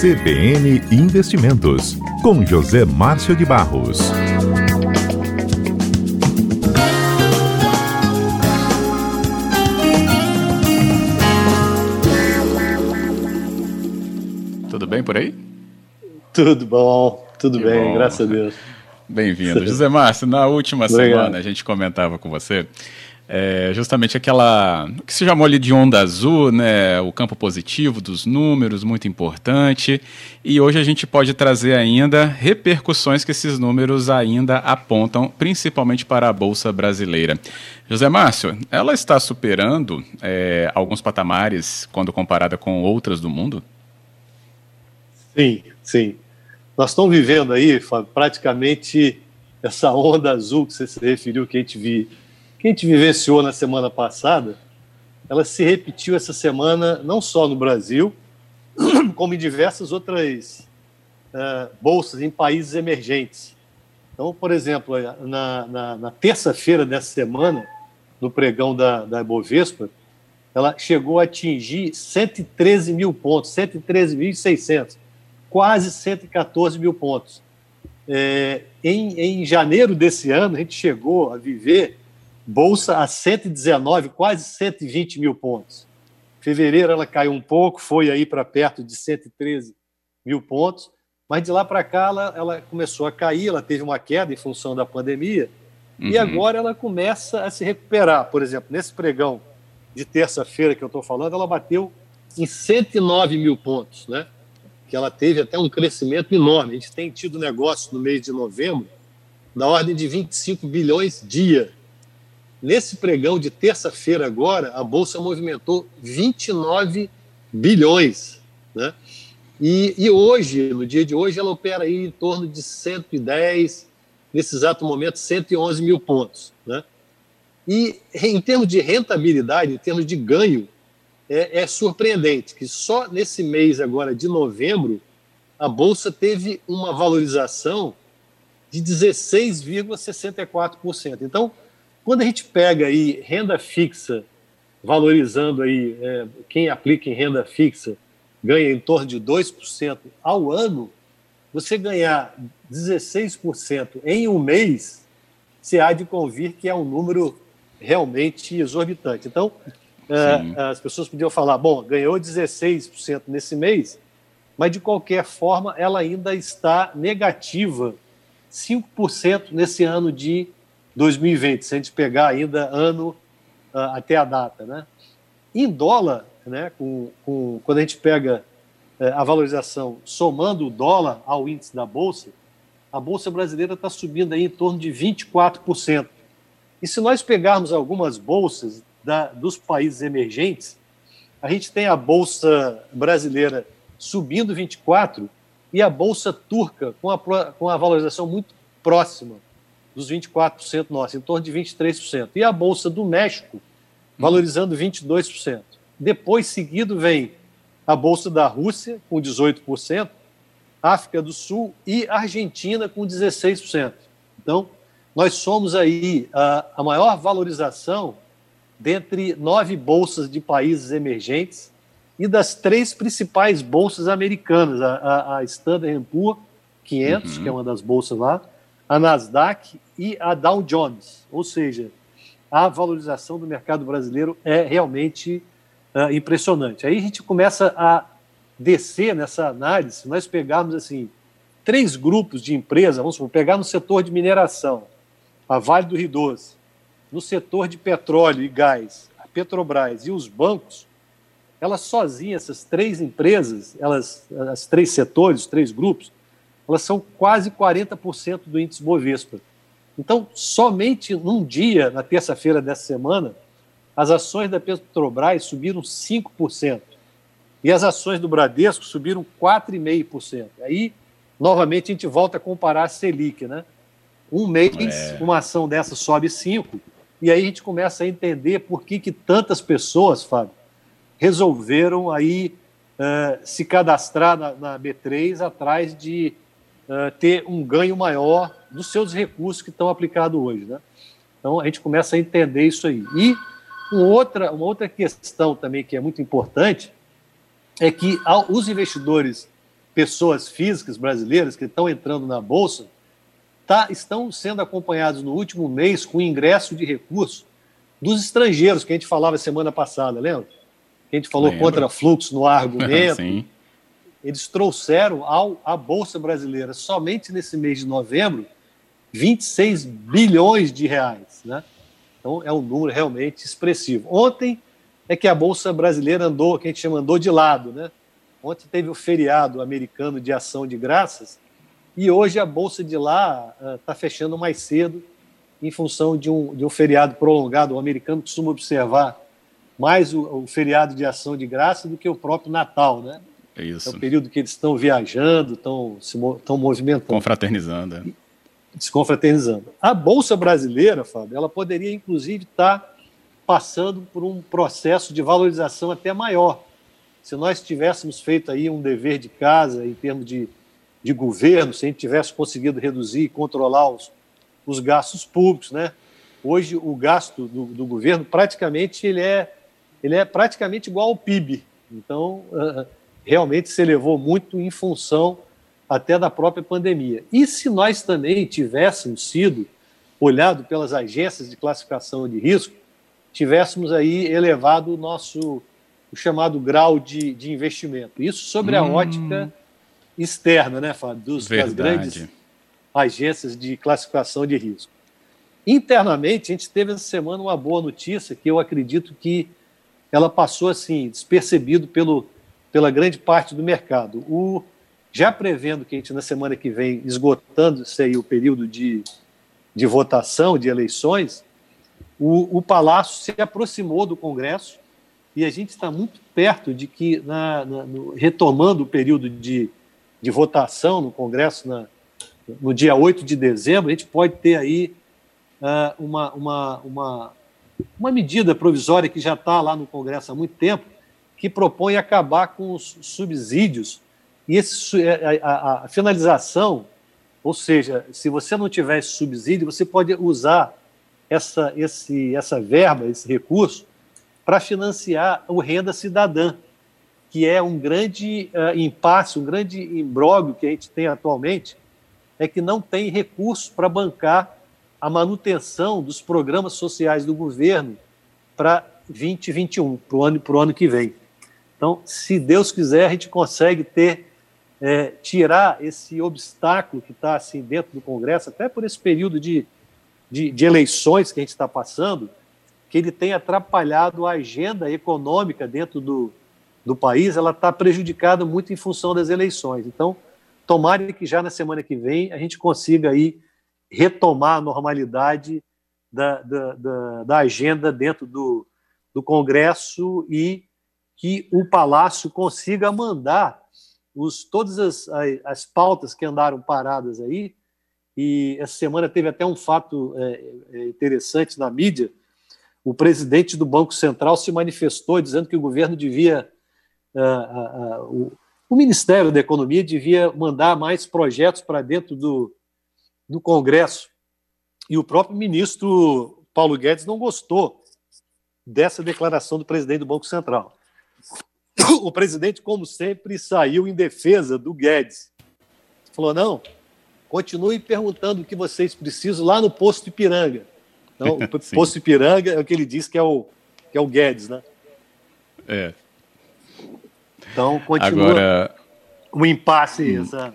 CBN Investimentos, com José Márcio de Barros. Tudo bem por aí? Tudo bom, tudo que bem, bom. graças a Deus. Bem-vindo. José Márcio, na última Obrigado. semana a gente comentava com você é justamente aquela que se chamou ali de onda azul, né? O campo positivo dos números, muito importante. E hoje a gente pode trazer ainda repercussões que esses números ainda apontam, principalmente para a Bolsa Brasileira. José Márcio, ela está superando é, alguns patamares quando comparada com outras do mundo? Sim, sim. Nós estamos vivendo aí, praticamente essa onda azul que você se referiu, que a gente viu que a gente vivenciou na semana passada, ela se repetiu essa semana não só no Brasil, como em diversas outras uh, bolsas em países emergentes. Então, por exemplo, na, na, na terça-feira dessa semana, no pregão da, da ela chegou a atingir 113 mil pontos, 113.600, quase 114 mil pontos. É, em, em janeiro desse ano, a gente chegou a viver Bolsa a 119, quase 120 mil pontos. Fevereiro ela caiu um pouco, foi aí para perto de 113 mil pontos, mas de lá para cá ela, ela, começou a cair, ela teve uma queda em função da pandemia, uhum. e agora ela começa a se recuperar. Por exemplo, nesse pregão de terça-feira que eu estou falando, ela bateu em 109 mil pontos, né? que ela teve até um crescimento enorme. A gente tem tido negócio no mês de novembro da ordem de 25 bilhões dia Nesse pregão de terça-feira agora, a Bolsa movimentou 29 bilhões. Né? E, e, hoje, no dia de hoje, ela opera aí em torno de 110, nesse exato momento, 111 mil pontos. Né? E em termos de rentabilidade, em termos de ganho, é, é surpreendente que só nesse mês agora de novembro, a Bolsa teve uma valorização de 16,64%. Então, quando a gente pega aí renda fixa, valorizando aí, é, quem aplica em renda fixa ganha em torno de 2% ao ano, você ganhar 16% em um mês, você há de convir que é um número realmente exorbitante. Então, é, as pessoas podiam falar, bom, ganhou 16% nesse mês, mas de qualquer forma ela ainda está negativa 5% nesse ano de 2020, se a gente pegar ainda ano uh, até a data. Né? Em dólar, né, com, com, quando a gente pega uh, a valorização somando o dólar ao índice da Bolsa, a Bolsa brasileira está subindo aí em torno de 24%. E se nós pegarmos algumas bolsas da, dos países emergentes, a gente tem a Bolsa brasileira subindo 24% e a Bolsa turca com a, com a valorização muito próxima, dos 24% nossos, em torno de 23%. E a Bolsa do México valorizando 22%. Depois, seguido, vem a Bolsa da Rússia, com 18%, África do Sul e Argentina, com 16%. Então, nós somos aí a, a maior valorização dentre nove bolsas de países emergentes e das três principais bolsas americanas, a, a, a Standard Poor's 500, uhum. que é uma das bolsas lá, a Nasdaq e a Dow Jones. Ou seja, a valorização do mercado brasileiro é realmente uh, impressionante. Aí a gente começa a descer nessa análise, se nós pegarmos assim três grupos de empresas, vamos supor, pegar no setor de mineração, a Vale do Rio Doce, no setor de petróleo e gás, a Petrobras e os bancos, elas sozinhas, essas três empresas, elas, as três setores, os três grupos, elas são quase 40% do índice Bovespa. Então, somente num dia, na terça-feira dessa semana, as ações da Petrobras subiram 5%. E as ações do Bradesco subiram 4,5%. Aí, novamente, a gente volta a comparar a Selic, né? Um mês, é. uma ação dessa sobe 5%, e aí a gente começa a entender por que, que tantas pessoas, Fábio, resolveram aí uh, se cadastrar na, na B3 atrás de uh, ter um ganho maior dos seus recursos que estão aplicados hoje. Né? Então, a gente começa a entender isso aí. E uma outra, uma outra questão também que é muito importante é que os investidores pessoas físicas brasileiras que estão entrando na Bolsa tá, estão sendo acompanhados no último mês com ingresso de recursos dos estrangeiros, que a gente falava semana passada, lembra? Que a gente falou Lembra. contra fluxo no argumento. Sim. Eles trouxeram ao, à Bolsa Brasileira, somente nesse mês de novembro, 26 bilhões de reais. Né? Então, é um número realmente expressivo. Ontem é que a Bolsa Brasileira andou, que a gente chama, andou de lado. Né? Ontem teve o feriado americano de ação de graças, e hoje a Bolsa de lá está uh, fechando mais cedo, em função de um, de um feriado prolongado. O americano costuma observar mais o, o feriado de ação de graça do que o próprio Natal, né? É isso. É o período que eles estão viajando, estão se estão movimentando. Confraternizando. É. Desconfraternizando. A Bolsa Brasileira, Fábio, ela poderia, inclusive, estar tá passando por um processo de valorização até maior. Se nós tivéssemos feito aí um dever de casa em termos de, de governo, se a gente tivesse conseguido reduzir e controlar os, os gastos públicos, né? Hoje o gasto do, do governo praticamente ele é ele é praticamente igual ao PIB. Então uh, realmente se elevou muito em função até da própria pandemia. E se nós também tivéssemos sido olhado pelas agências de classificação de risco, tivéssemos aí elevado o nosso o chamado grau de, de investimento. Isso sobre a hum. ótica externa, né, Fábio? Dos, das grandes agências de classificação de risco. Internamente, a gente teve essa semana uma boa notícia que eu acredito que ela passou assim despercebido pelo, pela grande parte do mercado. O, já prevendo que a gente na semana que vem esgotando aí o período de, de votação de eleições, o, o Palácio se aproximou do Congresso e a gente está muito perto de que, na, na, no, retomando o período de, de votação no Congresso na, no dia 8 de dezembro, a gente pode ter aí uh, uma, uma, uma, uma medida provisória que já está lá no Congresso há muito tempo, que propõe acabar com os subsídios e esse, é, a, a, a finalização, ou seja, se você não tiver esse subsídio, você pode usar essa, esse, essa verba, esse recurso, para financiar o renda cidadã, que é um grande uh, impasse, um grande imbróglio que a gente tem atualmente, é que não tem recurso para bancar a manutenção dos programas sociais do governo para 2021, para o ano, ano que vem. Então, se Deus quiser, a gente consegue ter, é, tirar esse obstáculo que está assim dentro do Congresso, até por esse período de, de, de eleições que a gente está passando, que ele tem atrapalhado a agenda econômica dentro do, do país, ela está prejudicada muito em função das eleições. Então, tomara que já na semana que vem a gente consiga aí retomar a normalidade da, da, da, da agenda dentro do, do Congresso e que o Palácio consiga mandar os, todas as, as, pautas que andaram paradas aí. E essa semana teve até um fato é, é interessante na mídia. O presidente do Banco Central se manifestou dizendo que o governo devia. Uh, uh, uh, o Ministério da Economia devia mandar mais projetos para dentro do, do Congresso. E o próprio ministro Paulo Guedes não gostou dessa declaração do presidente do Banco Central. O presidente, como sempre, saiu em defesa do Guedes. Falou: não, continue perguntando o que vocês precisam lá no posto Ipiranga. Então, o posto Ipiranga é o que ele diz que é o, que é o Guedes, né? É. Então, continua Agora, um impasse, hum. essa,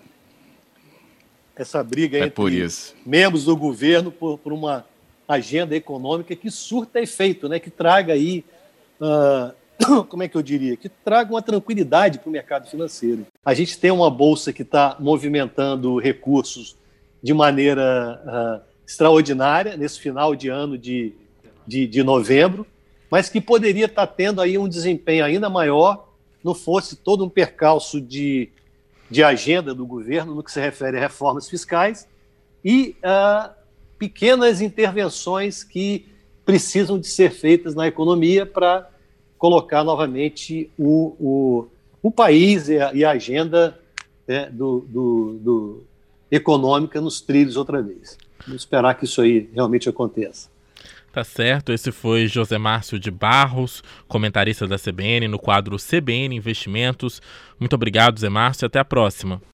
essa briga é entre membros do governo por, por, uma agenda econômica que surta efeito, né? que traga aí, uh, como é que eu diria, que traga uma tranquilidade para o mercado financeiro. A gente tem uma bolsa que está movimentando recursos de maneira uh, extraordinária nesse final de ano de, de, de novembro, mas que poderia estar tá tendo aí um desempenho ainda maior não fosse todo um percalço de, de agenda do governo no que se refere a reformas fiscais e uh, pequenas intervenções que precisam de ser feitas na economia para colocar novamente o, o, o país e a, e a agenda né, do, do, do, econômica nos trilhos outra vez. Vamos esperar que isso aí realmente aconteça. Tá certo, esse foi José Márcio de Barros, comentarista da CBN no quadro CBN Investimentos. Muito obrigado, Zé Márcio, até a próxima.